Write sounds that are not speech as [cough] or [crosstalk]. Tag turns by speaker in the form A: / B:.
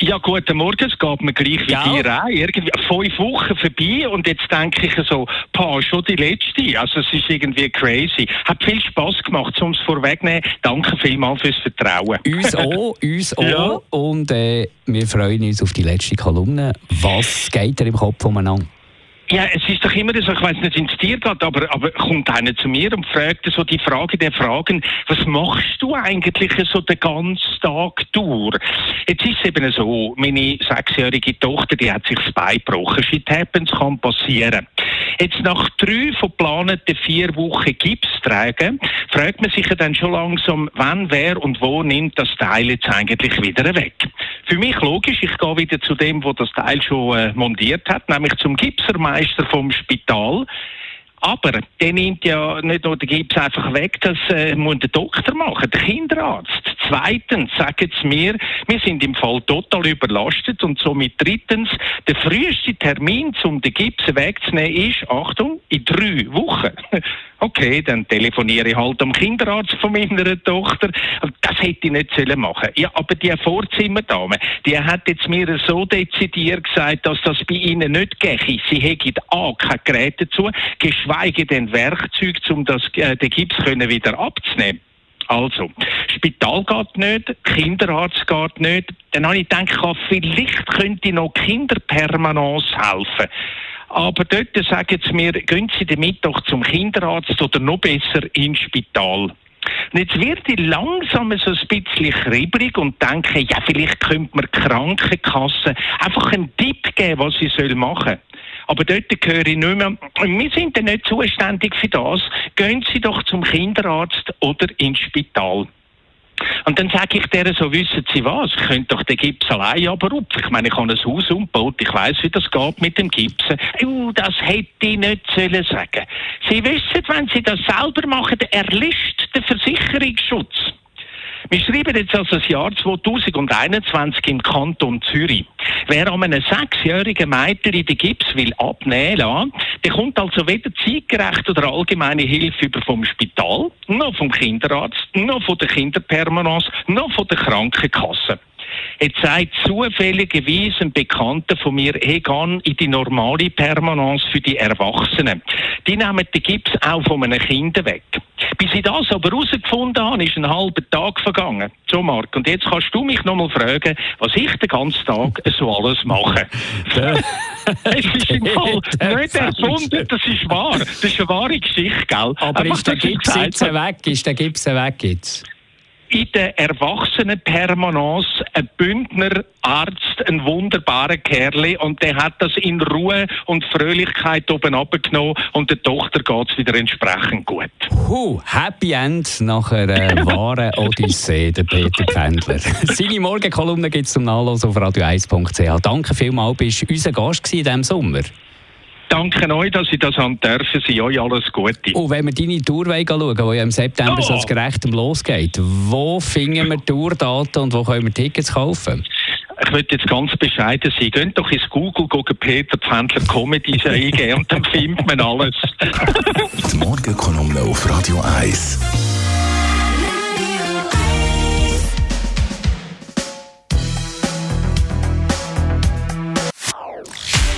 A: Ja, guten Morgen, es geht mir gleich wie
B: Gell?
A: dir auch. Irgendwie fünf Wochen vorbei und jetzt denke ich so, pa, schon die letzte. Also es ist irgendwie crazy. Hat viel Spass gemacht, um es vorwegnehmen. Danke vielmals fürs Vertrauen.
B: Uns [laughs] auch, uns auch.
A: Ja.
B: Und äh, wir freuen uns auf die letzte Kolumne. Was geht dir im Kopf umeinander?
A: Ja, es ist doch immer so, ich weiß nicht, wie es dir geht, aber, aber kommt einer zu mir und fragt so die Frage der Fragen, was machst du eigentlich so den ganzen Tag durch? Jetzt ist es eben so, meine sechsjährige Tochter, die hat sich das Bein gebrochen. Shit happens, kann passieren. Jetzt nach drei von geplanten vier Wochen Gips tragen, fragt man sich ja dann schon langsam, wann, wer und wo nimmt das Teil jetzt eigentlich wieder weg. Für mich logisch, ich gehe wieder zu dem, wo das Teil schon äh, montiert hat, nämlich zum Gipsermeister vom Spital. Aber der nimmt ja nicht nur den Gips einfach weg, das äh, muss der Doktor machen, der Kinderarzt. Zweitens sagen sie mir, wir sind im Fall total überlastet und somit drittens, der früheste Termin, um den Gips wegzunehmen, ist, Achtung, in drei Wochen. [laughs] Okay, dann telefoniere ich halt am Kinderarzt von meiner Tochter. Das hätte ich nicht sollen machen. Ja, aber die Vorzimmerdame, die hat jetzt mir so dezidiert gesagt, dass das bei ihnen nicht gehe. Sie hätten A, kein Gerät dazu, geschweige denn Werkzeug, um das, äh, den Gips können wieder abzunehmen. Also, Spital geht nicht, Kinderarzt geht nicht. Dann habe ich gedacht, vielleicht könnte noch Kinderpermanence helfen. Aber dort sagen sie mir, gehen Sie damit doch zum Kinderarzt oder noch besser ins Spital. Und jetzt wird ich langsam so ein bisschen kribbelig und denke, ja, vielleicht könnte mir die Krankenkasse einfach einen Tipp geben, was sie soll machen aber dort höre ich nicht mehr, wir sind ja nicht zuständig für das, gehen Sie doch zum Kinderarzt oder ins Spital. Und dann sage ich denen so, wissen Sie was, ich könnte doch den Gips allein abrupfen. Ich meine, ich habe ein Haus umgebaut, ich weiß, wie das geht mit dem Gipsen. Uh, das hätte ich nicht sollen sagen. Sie wissen, wenn Sie das selber machen, erlischt der Versicherungsschutz. Wir schreiben jetzt also das Jahr 2021 im Kanton Zürich. Wer an einem sechsjährigen Mädchen den Gips will abnehmen lassen, der kommt also weder zeitgerecht oder allgemeine Hilfe über vom Spital, noch vom Kinderarzt, noch von der Kinderpermanence, noch von der Krankenkasse. Jetzt sagt zufälligerweise ein Bekannter von mir, hey, geh in die normale Permanence für die Erwachsenen. Die nehmen den Gips auch von einem Kind weg. Bis ich das aber herausgefunden habe, ist ein halber Tag vergangen. So, Marc, und jetzt kannst du mich nochmal fragen, was ich den ganzen Tag so alles mache. [laughs] es ist im Fall [laughs] nicht erfunden, das ist wahr. Das ist eine wahre Geschichte, gell?
B: Aber
A: Einfach,
B: ist der Gips jetzt weg? Ist der Gips weg jetzt?
A: In der Erwachsenenpermanence ein Bündner Arzt, ein wunderbarer Kerl und der hat das in Ruhe und Fröhlichkeit oben abgenommen und der Tochter geht's wieder entsprechend gut.
B: Huh, Happy End nach einer [laughs] wahren Odyssee, der Peter Pfändler. [laughs] Seine Morgenkolumne gibt es zum Nachlesen auf radio1.ch. Danke vielmals, bist unser Gast in diesem Sommer.
A: Danke euch, dass ich das haben dürfen. Sie euch alles Gute.
B: Und wenn wir deine Tour schauen die ja im September
A: Ja.
B: so zu gerechtem losgeht, wo finden wir Tourdaten und wo können wir Tickets kaufen?
A: Ich möchte jetzt ganz bescheiden sein. Geht doch ins Google, gucken Peter Pfändler Comedy eingeben und dann findet man alles. [laughs]
C: Die Morgenkolumne auf Radio 1.